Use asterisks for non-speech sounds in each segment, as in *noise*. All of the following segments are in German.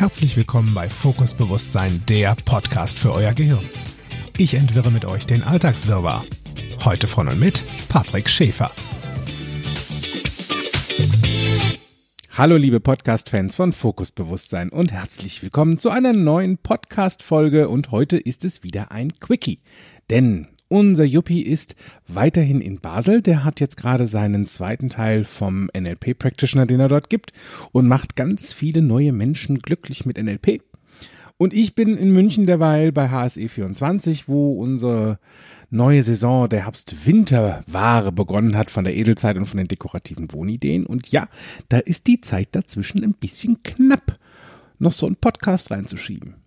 herzlich willkommen bei Fokus Bewusstsein, der Podcast für euer Gehirn. Ich entwirre mit euch den Alltagswirrwarr. Heute von und mit Patrick Schäfer. Hallo liebe Podcast-Fans von Fokus Bewusstsein und herzlich willkommen zu einer neuen Podcast-Folge und heute ist es wieder ein Quickie. Denn unser Yuppie ist weiterhin in Basel. Der hat jetzt gerade seinen zweiten Teil vom NLP Practitioner, den er dort gibt und macht ganz viele neue Menschen glücklich mit NLP. Und ich bin in München derweil bei HSE 24, wo unsere neue Saison der Herbst-Winter-Ware begonnen hat von der Edelzeit und von den dekorativen Wohnideen. Und ja, da ist die Zeit dazwischen ein bisschen knapp, noch so einen Podcast reinzuschieben.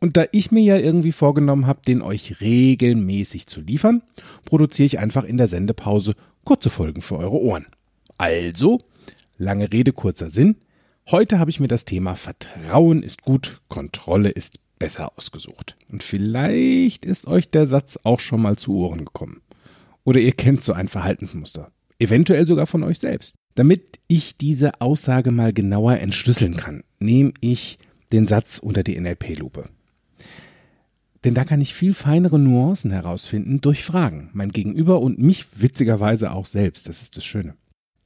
Und da ich mir ja irgendwie vorgenommen habe, den euch regelmäßig zu liefern, produziere ich einfach in der Sendepause kurze Folgen für eure Ohren. Also, lange Rede, kurzer Sinn. Heute habe ich mir das Thema Vertrauen ist gut, Kontrolle ist besser ausgesucht. Und vielleicht ist euch der Satz auch schon mal zu Ohren gekommen. Oder ihr kennt so ein Verhaltensmuster. Eventuell sogar von euch selbst. Damit ich diese Aussage mal genauer entschlüsseln kann, nehme ich den Satz unter die NLP-Lupe. Denn da kann ich viel feinere Nuancen herausfinden durch Fragen. Mein Gegenüber und mich witzigerweise auch selbst. Das ist das Schöne.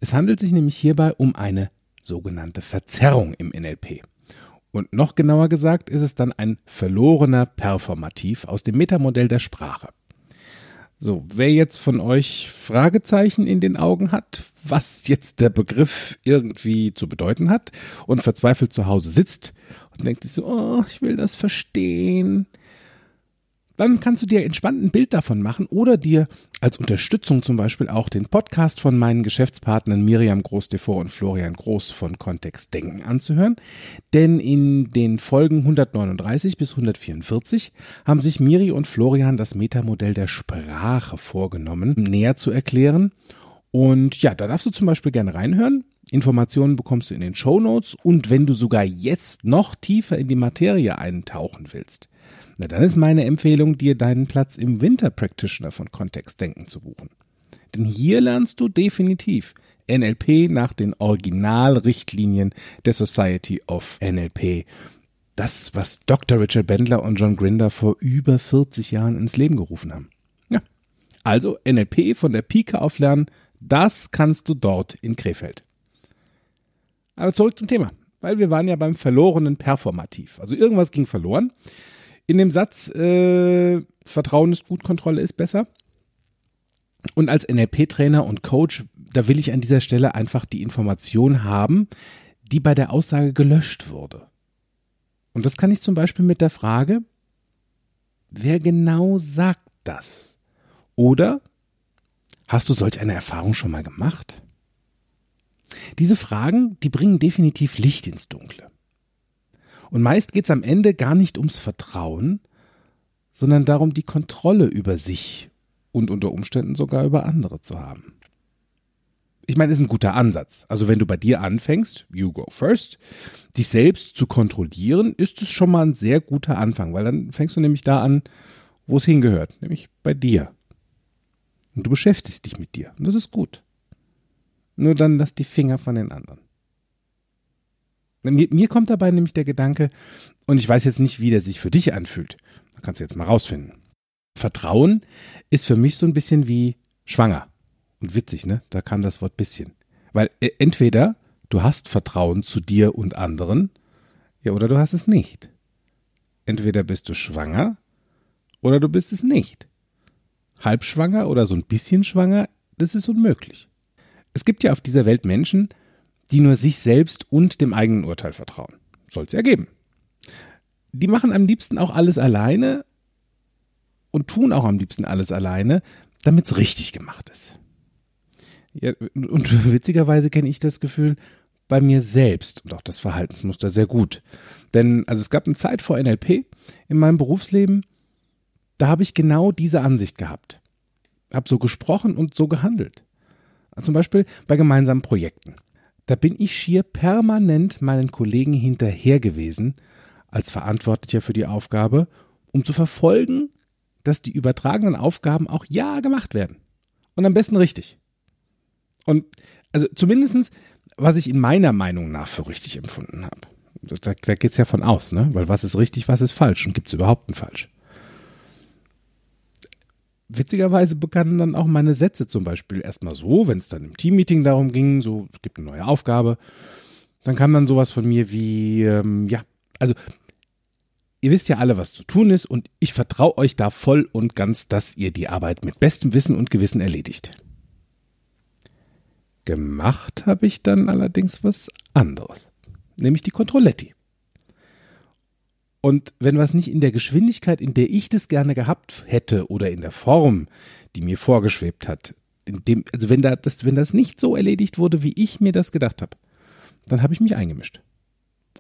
Es handelt sich nämlich hierbei um eine sogenannte Verzerrung im NLP. Und noch genauer gesagt ist es dann ein verlorener Performativ aus dem Metamodell der Sprache. So, wer jetzt von euch Fragezeichen in den Augen hat, was jetzt der Begriff irgendwie zu bedeuten hat und verzweifelt zu Hause sitzt und denkt sich so, oh, ich will das verstehen, dann kannst du dir entspannt ein Bild davon machen oder dir als Unterstützung zum Beispiel auch den Podcast von meinen Geschäftspartnern Miriam Groß-Devor und Florian Groß von Kontext Denken anzuhören. Denn in den Folgen 139 bis 144 haben sich Miri und Florian das Metamodell der Sprache vorgenommen, näher zu erklären. Und ja, da darfst du zum Beispiel gerne reinhören. Informationen bekommst du in den Show Notes und wenn du sogar jetzt noch tiefer in die Materie eintauchen willst, na dann ist meine Empfehlung, dir deinen Platz im Winter Practitioner von Kontextdenken zu buchen. Denn hier lernst du definitiv NLP nach den Originalrichtlinien der Society of NLP. Das, was Dr. Richard Bendler und John Grinder vor über 40 Jahren ins Leben gerufen haben. Ja. Also NLP von der Pike auf lernen, das kannst du dort in Krefeld. Aber zurück zum Thema, weil wir waren ja beim verlorenen Performativ. Also irgendwas ging verloren in dem Satz, äh, Vertrauen ist gut, Kontrolle ist besser. Und als NLP-Trainer und Coach, da will ich an dieser Stelle einfach die Information haben, die bei der Aussage gelöscht wurde. Und das kann ich zum Beispiel mit der Frage, wer genau sagt das? Oder hast du solch eine Erfahrung schon mal gemacht? Diese Fragen, die bringen definitiv Licht ins Dunkle. Und meist geht es am Ende gar nicht ums Vertrauen, sondern darum, die Kontrolle über sich und unter Umständen sogar über andere zu haben. Ich meine, ist ein guter Ansatz. Also wenn du bei dir anfängst, you go first, dich selbst zu kontrollieren, ist es schon mal ein sehr guter Anfang, weil dann fängst du nämlich da an, wo es hingehört, nämlich bei dir. Und du beschäftigst dich mit dir. Und das ist gut. Nur dann lass die Finger von den anderen. Mir, mir kommt dabei nämlich der Gedanke, und ich weiß jetzt nicht, wie der sich für dich anfühlt. Da kannst du jetzt mal rausfinden. Vertrauen ist für mich so ein bisschen wie schwanger. Und witzig, ne? Da kam das Wort bisschen. Weil äh, entweder du hast Vertrauen zu dir und anderen, ja, oder du hast es nicht. Entweder bist du schwanger oder du bist es nicht. Halbschwanger oder so ein bisschen schwanger, das ist unmöglich. Es gibt ja auf dieser Welt Menschen, die nur sich selbst und dem eigenen Urteil vertrauen. Soll es ja geben. Die machen am liebsten auch alles alleine und tun auch am liebsten alles alleine, damit es richtig gemacht ist. Ja, und *laughs* witzigerweise kenne ich das Gefühl bei mir selbst und auch das Verhaltensmuster sehr gut. Denn also es gab eine Zeit vor NLP in meinem Berufsleben, da habe ich genau diese Ansicht gehabt. Habe so gesprochen und so gehandelt. Zum Beispiel bei gemeinsamen Projekten. Da bin ich schier permanent meinen Kollegen hinterher gewesen, als Verantwortlicher für die Aufgabe, um zu verfolgen, dass die übertragenen Aufgaben auch ja gemacht werden. Und am besten richtig. Und also zumindestens, was ich in meiner Meinung nach für richtig empfunden habe. da, da geht es ja von aus, ne? Weil was ist richtig, was ist falsch und gibt es überhaupt ein Falsch? Witzigerweise begannen dann auch meine Sätze zum Beispiel erstmal so, wenn es dann im Teammeeting darum ging, so, es gibt eine neue Aufgabe, dann kam dann sowas von mir wie, ähm, ja, also ihr wisst ja alle, was zu tun ist und ich vertraue euch da voll und ganz, dass ihr die Arbeit mit bestem Wissen und Gewissen erledigt. Gemacht habe ich dann allerdings was anderes, nämlich die Controletti. Und wenn was nicht in der Geschwindigkeit, in der ich das gerne gehabt hätte oder in der Form, die mir vorgeschwebt hat, dem, also wenn, da, das, wenn das nicht so erledigt wurde, wie ich mir das gedacht habe, dann habe ich mich eingemischt.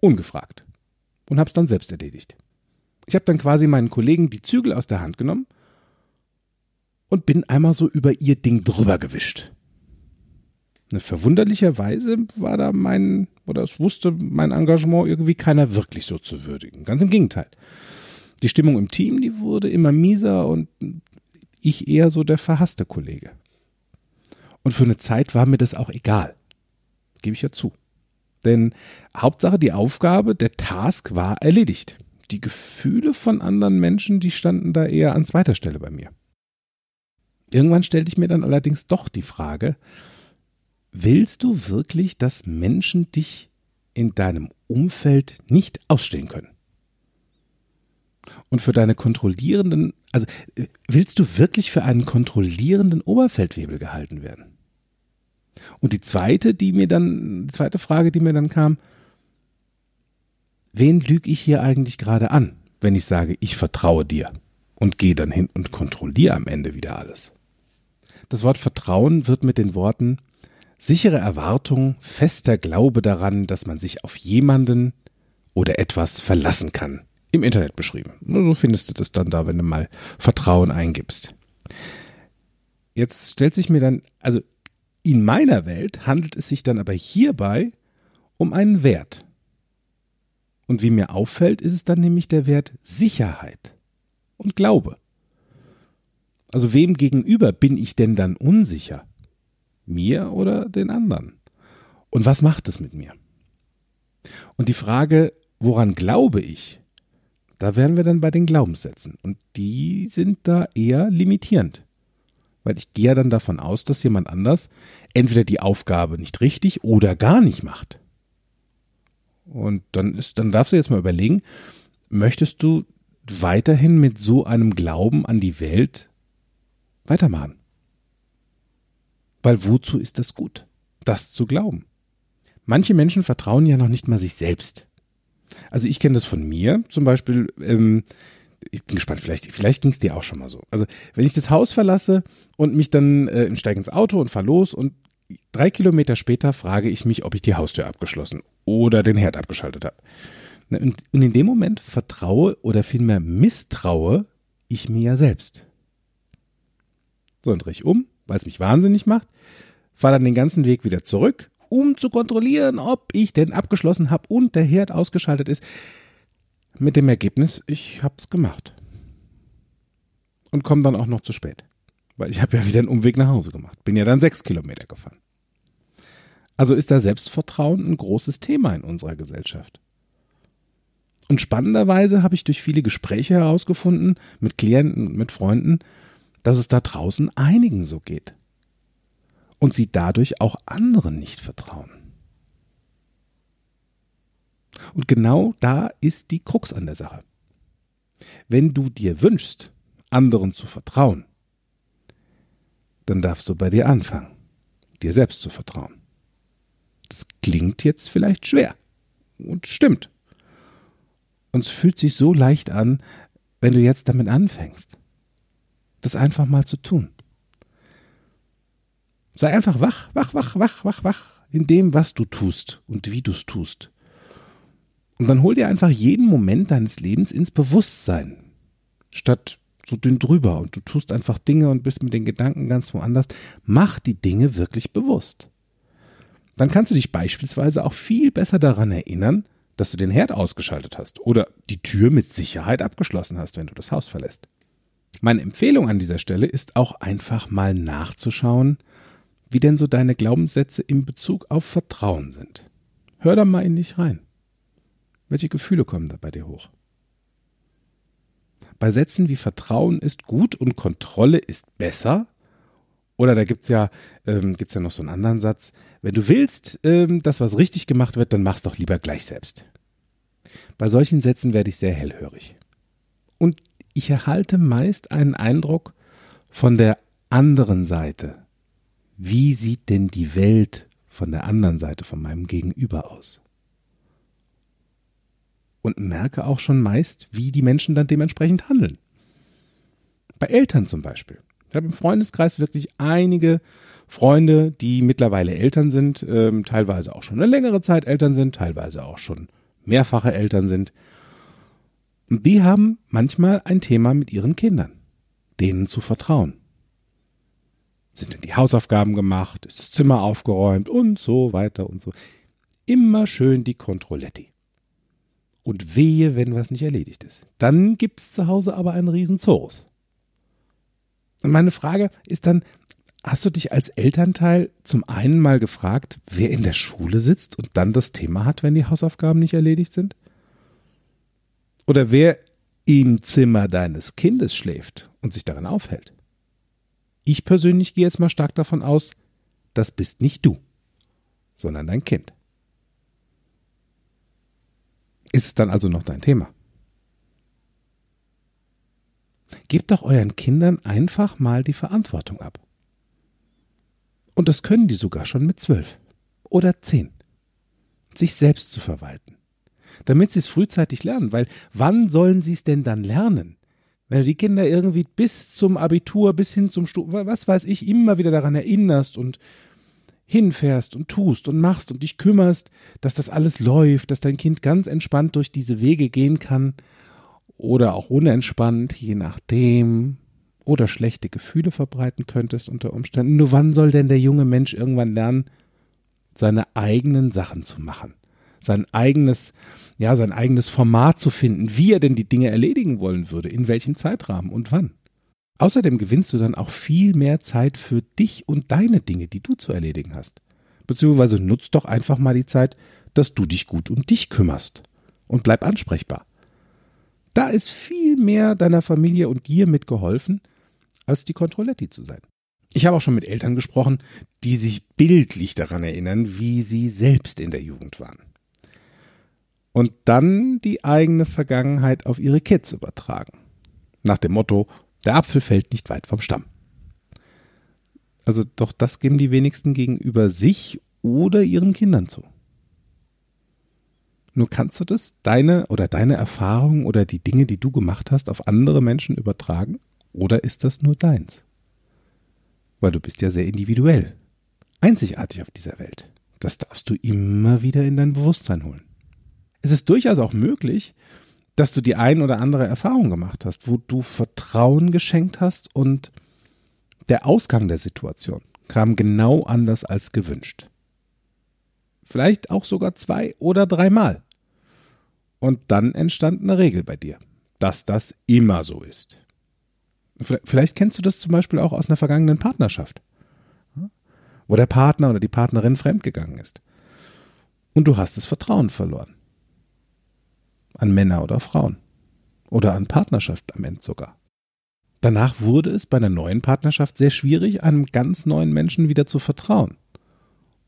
Ungefragt. Und habe es dann selbst erledigt. Ich habe dann quasi meinen Kollegen die Zügel aus der Hand genommen und bin einmal so über ihr Ding drüber gewischt. Verwunderlicherweise war da mein, oder es wusste mein Engagement irgendwie keiner wirklich so zu würdigen. Ganz im Gegenteil. Die Stimmung im Team, die wurde immer mieser und ich eher so der verhasste Kollege. Und für eine Zeit war mir das auch egal. Gebe ich ja zu. Denn Hauptsache die Aufgabe, der Task war erledigt. Die Gefühle von anderen Menschen, die standen da eher an zweiter Stelle bei mir. Irgendwann stellte ich mir dann allerdings doch die Frage, Willst du wirklich, dass Menschen dich in deinem Umfeld nicht ausstehen können? Und für deine kontrollierenden, also willst du wirklich für einen kontrollierenden Oberfeldwebel gehalten werden? Und die zweite, die mir dann, die zweite Frage, die mir dann kam, wen lüge ich hier eigentlich gerade an, wenn ich sage, ich vertraue dir und gehe dann hin und kontrolliere am Ende wieder alles? Das Wort Vertrauen wird mit den Worten sichere Erwartung, fester Glaube daran, dass man sich auf jemanden oder etwas verlassen kann. Im Internet beschrieben. So findest du das dann da, wenn du mal Vertrauen eingibst. Jetzt stellt sich mir dann, also in meiner Welt handelt es sich dann aber hierbei um einen Wert. Und wie mir auffällt, ist es dann nämlich der Wert Sicherheit und Glaube. Also wem gegenüber bin ich denn dann unsicher? Mir oder den anderen? Und was macht es mit mir? Und die Frage, woran glaube ich? Da wären wir dann bei den Glaubenssätzen. Und die sind da eher limitierend. Weil ich gehe ja dann davon aus, dass jemand anders entweder die Aufgabe nicht richtig oder gar nicht macht. Und dann ist, dann darfst du jetzt mal überlegen, möchtest du weiterhin mit so einem Glauben an die Welt weitermachen? Weil wozu ist das gut, das zu glauben? Manche Menschen vertrauen ja noch nicht mal sich selbst. Also ich kenne das von mir, zum Beispiel, ähm, ich bin gespannt, vielleicht, vielleicht ging es dir auch schon mal so. Also wenn ich das Haus verlasse und mich dann äh, steige ins Auto und fahre los und drei Kilometer später frage ich mich, ob ich die Haustür abgeschlossen oder den Herd abgeschaltet habe. Und, und in dem Moment vertraue oder vielmehr misstraue ich mir ja selbst. So, und drehe ich um, weil es mich wahnsinnig macht, fahre dann den ganzen Weg wieder zurück, um zu kontrollieren, ob ich denn abgeschlossen habe und der Herd ausgeschaltet ist. Mit dem Ergebnis, ich habe es gemacht. Und komme dann auch noch zu spät. Weil ich habe ja wieder einen Umweg nach Hause gemacht. Bin ja dann sechs Kilometer gefahren. Also ist da Selbstvertrauen ein großes Thema in unserer Gesellschaft. Und spannenderweise habe ich durch viele Gespräche herausgefunden, mit Klienten und mit Freunden, dass es da draußen einigen so geht und sie dadurch auch anderen nicht vertrauen. Und genau da ist die Krux an der Sache. Wenn du dir wünschst, anderen zu vertrauen, dann darfst du bei dir anfangen, dir selbst zu vertrauen. Das klingt jetzt vielleicht schwer und stimmt. Und es fühlt sich so leicht an, wenn du jetzt damit anfängst das einfach mal zu tun. Sei einfach wach, wach, wach, wach, wach, wach in dem, was du tust und wie du es tust. Und dann hol dir einfach jeden Moment deines Lebens ins Bewusstsein, statt so dünn drüber und du tust einfach Dinge und bist mit den Gedanken ganz woanders. Mach die Dinge wirklich bewusst. Dann kannst du dich beispielsweise auch viel besser daran erinnern, dass du den Herd ausgeschaltet hast oder die Tür mit Sicherheit abgeschlossen hast, wenn du das Haus verlässt. Meine Empfehlung an dieser Stelle ist auch einfach mal nachzuschauen, wie denn so deine Glaubenssätze in Bezug auf Vertrauen sind. Hör da mal in dich rein. Welche Gefühle kommen da bei dir hoch? Bei Sätzen wie Vertrauen ist gut und Kontrolle ist besser. Oder da gibt's ja, ähm, gibt's ja noch so einen anderen Satz. Wenn du willst, ähm, dass was richtig gemacht wird, dann mach's doch lieber gleich selbst. Bei solchen Sätzen werde ich sehr hellhörig. Und ich erhalte meist einen Eindruck von der anderen Seite. Wie sieht denn die Welt von der anderen Seite, von meinem Gegenüber aus? Und merke auch schon meist, wie die Menschen dann dementsprechend handeln. Bei Eltern zum Beispiel. Ich habe im Freundeskreis wirklich einige Freunde, die mittlerweile Eltern sind, ähm, teilweise auch schon eine längere Zeit Eltern sind, teilweise auch schon mehrfache Eltern sind. Die haben manchmal ein Thema mit ihren Kindern, denen zu vertrauen. Sind denn die Hausaufgaben gemacht? Ist das Zimmer aufgeräumt? Und so weiter und so. Immer schön die Kontrolletti. Und wehe, wenn was nicht erledigt ist. Dann gibt's zu Hause aber einen riesen Zorus. Und meine Frage ist dann, hast du dich als Elternteil zum einen mal gefragt, wer in der Schule sitzt und dann das Thema hat, wenn die Hausaufgaben nicht erledigt sind? Oder wer im Zimmer deines Kindes schläft und sich darin aufhält? Ich persönlich gehe jetzt mal stark davon aus, das bist nicht du, sondern dein Kind. Ist es dann also noch dein Thema? Gebt doch euren Kindern einfach mal die Verantwortung ab. Und das können die sogar schon mit zwölf oder zehn. Sich selbst zu verwalten. Damit sie es frühzeitig lernen, weil wann sollen sie es denn dann lernen? Wenn du die Kinder irgendwie bis zum Abitur, bis hin zum Studium, was weiß ich, immer wieder daran erinnerst und hinfährst und tust und machst und dich kümmerst, dass das alles läuft, dass dein Kind ganz entspannt durch diese Wege gehen kann oder auch unentspannt, je nachdem, oder schlechte Gefühle verbreiten könntest unter Umständen. Nur wann soll denn der junge Mensch irgendwann lernen, seine eigenen Sachen zu machen? Sein eigenes, ja, sein eigenes Format zu finden, wie er denn die Dinge erledigen wollen würde, in welchem Zeitrahmen und wann. Außerdem gewinnst du dann auch viel mehr Zeit für dich und deine Dinge, die du zu erledigen hast. Beziehungsweise nutzt doch einfach mal die Zeit, dass du dich gut um dich kümmerst und bleib ansprechbar. Da ist viel mehr deiner Familie und dir mitgeholfen, als die Controletti zu sein. Ich habe auch schon mit Eltern gesprochen, die sich bildlich daran erinnern, wie sie selbst in der Jugend waren. Und dann die eigene Vergangenheit auf ihre Kids übertragen. Nach dem Motto, der Apfel fällt nicht weit vom Stamm. Also doch das geben die wenigsten gegenüber sich oder ihren Kindern zu. Nur kannst du das, deine oder deine Erfahrungen oder die Dinge, die du gemacht hast, auf andere Menschen übertragen? Oder ist das nur deins? Weil du bist ja sehr individuell, einzigartig auf dieser Welt. Das darfst du immer wieder in dein Bewusstsein holen. Es ist durchaus auch möglich, dass du die ein oder andere Erfahrung gemacht hast, wo du Vertrauen geschenkt hast und der Ausgang der Situation kam genau anders als gewünscht. Vielleicht auch sogar zwei oder dreimal. Und dann entstand eine Regel bei dir, dass das immer so ist. Vielleicht kennst du das zum Beispiel auch aus einer vergangenen Partnerschaft, wo der Partner oder die Partnerin fremdgegangen ist. Und du hast das Vertrauen verloren. An Männer oder Frauen. Oder an Partnerschaft am Ende sogar. Danach wurde es bei einer neuen Partnerschaft sehr schwierig, einem ganz neuen Menschen wieder zu vertrauen.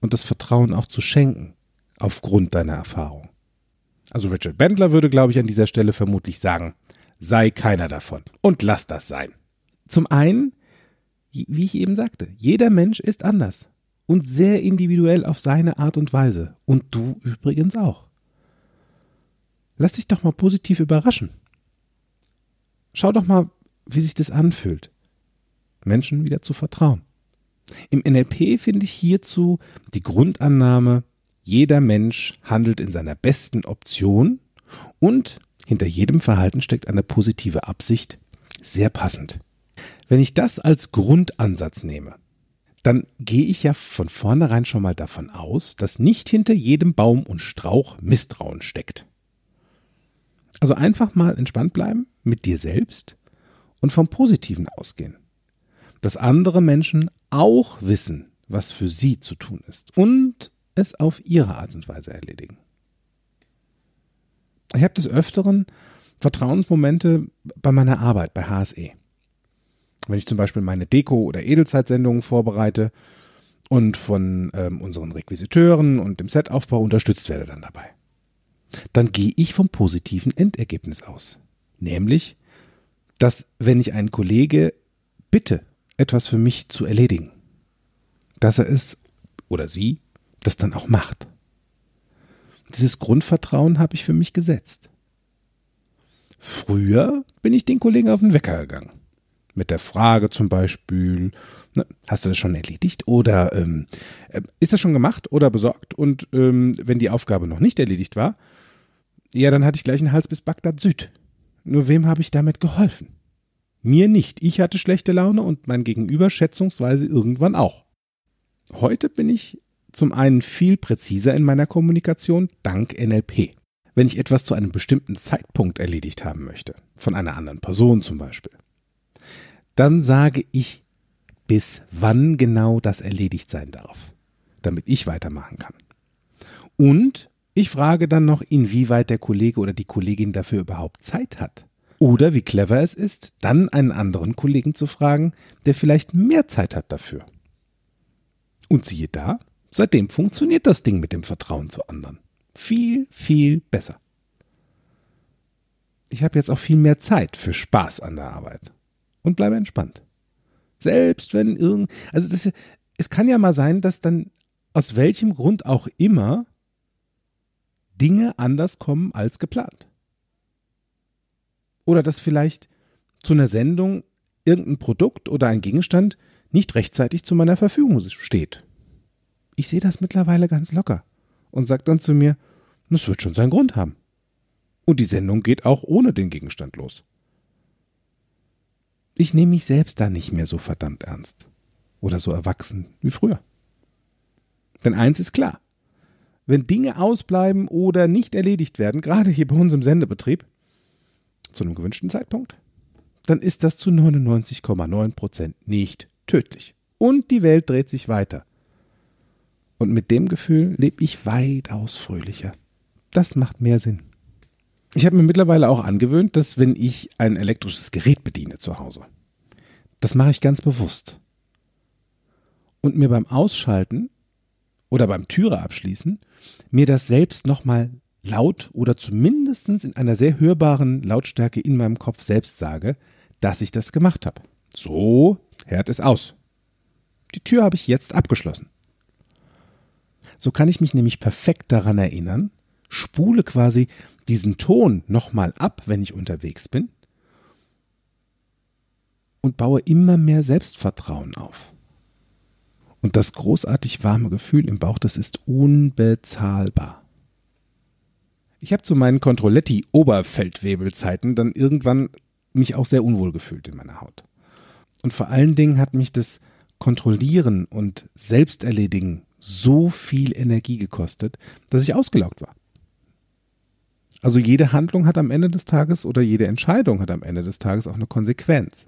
Und das Vertrauen auch zu schenken, aufgrund deiner Erfahrung. Also Richard Bendler würde, glaube ich, an dieser Stelle vermutlich sagen, sei keiner davon und lass das sein. Zum einen, wie ich eben sagte, jeder Mensch ist anders und sehr individuell auf seine Art und Weise. Und du übrigens auch. Lass dich doch mal positiv überraschen. Schau doch mal, wie sich das anfühlt, Menschen wieder zu vertrauen. Im NLP finde ich hierzu die Grundannahme, jeder Mensch handelt in seiner besten Option und hinter jedem Verhalten steckt eine positive Absicht. Sehr passend. Wenn ich das als Grundansatz nehme, dann gehe ich ja von vornherein schon mal davon aus, dass nicht hinter jedem Baum und Strauch Misstrauen steckt. Also einfach mal entspannt bleiben mit dir selbst und vom Positiven ausgehen. Dass andere Menschen auch wissen, was für sie zu tun ist und es auf ihre Art und Weise erledigen. Ich habe des Öfteren Vertrauensmomente bei meiner Arbeit bei HSE. Wenn ich zum Beispiel meine Deko- oder Edelzeitsendungen vorbereite und von ähm, unseren Requisiteuren und dem Setaufbau unterstützt werde dann dabei. Dann gehe ich vom positiven Endergebnis aus. Nämlich, dass wenn ich einen Kollege bitte, etwas für mich zu erledigen, dass er es oder sie das dann auch macht. Dieses Grundvertrauen habe ich für mich gesetzt. Früher bin ich den Kollegen auf den Wecker gegangen. Mit der Frage zum Beispiel, na, hast du das schon erledigt oder ähm, äh, ist das schon gemacht oder besorgt? Und ähm, wenn die Aufgabe noch nicht erledigt war, ja, dann hatte ich gleich einen Hals bis Bagdad Süd. Nur wem habe ich damit geholfen? Mir nicht. Ich hatte schlechte Laune und mein Gegenüber schätzungsweise irgendwann auch. Heute bin ich zum einen viel präziser in meiner Kommunikation dank NLP. Wenn ich etwas zu einem bestimmten Zeitpunkt erledigt haben möchte, von einer anderen Person zum Beispiel, dann sage ich, bis wann genau das erledigt sein darf, damit ich weitermachen kann. Und ich frage dann noch, inwieweit der Kollege oder die Kollegin dafür überhaupt Zeit hat. Oder wie clever es ist, dann einen anderen Kollegen zu fragen, der vielleicht mehr Zeit hat dafür. Und siehe da, seitdem funktioniert das Ding mit dem Vertrauen zu anderen. Viel, viel besser. Ich habe jetzt auch viel mehr Zeit für Spaß an der Arbeit und bleibe entspannt. Selbst wenn irgend, also das, es kann ja mal sein, dass dann aus welchem Grund auch immer Dinge anders kommen als geplant. Oder dass vielleicht zu einer Sendung irgendein Produkt oder ein Gegenstand nicht rechtzeitig zu meiner Verfügung steht. Ich sehe das mittlerweile ganz locker und sage dann zu mir, das wird schon seinen Grund haben. Und die Sendung geht auch ohne den Gegenstand los. Ich nehme mich selbst da nicht mehr so verdammt ernst oder so erwachsen wie früher. Denn eins ist klar, wenn Dinge ausbleiben oder nicht erledigt werden, gerade hier bei uns im Sendebetrieb, zu einem gewünschten Zeitpunkt, dann ist das zu 99,9 Prozent nicht tödlich. Und die Welt dreht sich weiter. Und mit dem Gefühl lebe ich weitaus fröhlicher. Das macht mehr Sinn. Ich habe mir mittlerweile auch angewöhnt, dass wenn ich ein elektrisches Gerät bediene zu Hause, das mache ich ganz bewusst. Und mir beim Ausschalten oder beim Türe abschließen, mir das selbst nochmal laut oder zumindest in einer sehr hörbaren Lautstärke in meinem Kopf selbst sage, dass ich das gemacht habe. So, hört es aus. Die Tür habe ich jetzt abgeschlossen. So kann ich mich nämlich perfekt daran erinnern, spule quasi diesen Ton nochmal ab, wenn ich unterwegs bin und baue immer mehr Selbstvertrauen auf. Und das großartig warme Gefühl im Bauch, das ist unbezahlbar. Ich habe zu meinen Controletti-Oberfeldwebelzeiten dann irgendwann mich auch sehr unwohl gefühlt in meiner Haut. Und vor allen Dingen hat mich das Kontrollieren und Selbsterledigen so viel Energie gekostet, dass ich ausgelaugt war. Also jede Handlung hat am Ende des Tages oder jede Entscheidung hat am Ende des Tages auch eine Konsequenz.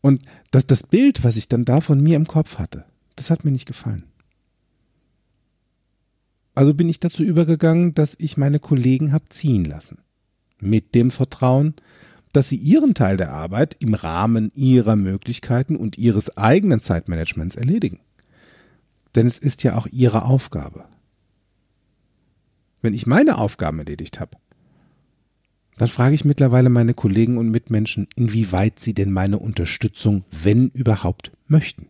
Und das, das Bild, was ich dann da von mir im Kopf hatte, das hat mir nicht gefallen. Also bin ich dazu übergegangen, dass ich meine Kollegen habe ziehen lassen. Mit dem Vertrauen, dass sie ihren Teil der Arbeit im Rahmen ihrer Möglichkeiten und ihres eigenen Zeitmanagements erledigen. Denn es ist ja auch ihre Aufgabe. Wenn ich meine Aufgaben erledigt habe, dann frage ich mittlerweile meine Kollegen und Mitmenschen, inwieweit sie denn meine Unterstützung, wenn überhaupt, möchten.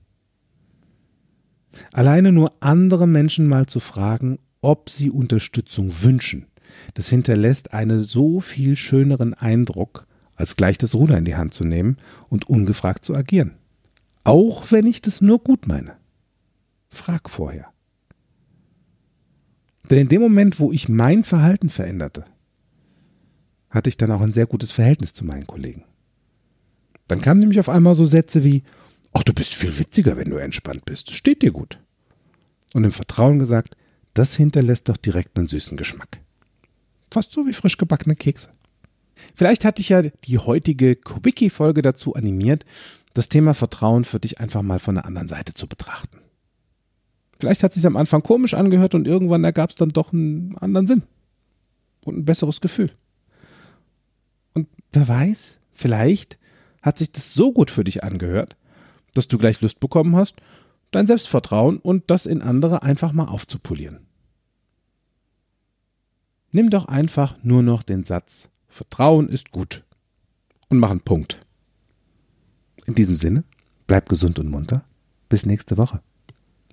Alleine nur andere Menschen mal zu fragen, ob sie Unterstützung wünschen, das hinterlässt einen so viel schöneren Eindruck, als gleich das Ruder in die Hand zu nehmen und ungefragt zu agieren. Auch wenn ich das nur gut meine. Frag vorher. Denn in dem Moment, wo ich mein Verhalten veränderte, hatte ich dann auch ein sehr gutes Verhältnis zu meinen Kollegen. Dann kamen nämlich auf einmal so Sätze wie, ach, du bist viel witziger, wenn du entspannt bist. Steht dir gut. Und im Vertrauen gesagt, das hinterlässt doch direkt einen süßen Geschmack. Fast so wie frisch gebackene Kekse. Vielleicht hatte ich ja die heutige Quickie-Folge dazu animiert, das Thema Vertrauen für dich einfach mal von der anderen Seite zu betrachten. Vielleicht hat es sich am Anfang komisch angehört und irgendwann ergab es dann doch einen anderen Sinn. und ein besseres Gefühl. Und wer weiß, vielleicht hat sich das so gut für dich angehört, dass du gleich Lust bekommen hast, dein Selbstvertrauen und das in andere einfach mal aufzupolieren. Nimm doch einfach nur noch den Satz Vertrauen ist gut und mach einen Punkt. In diesem Sinne, bleib gesund und munter. Bis nächste Woche.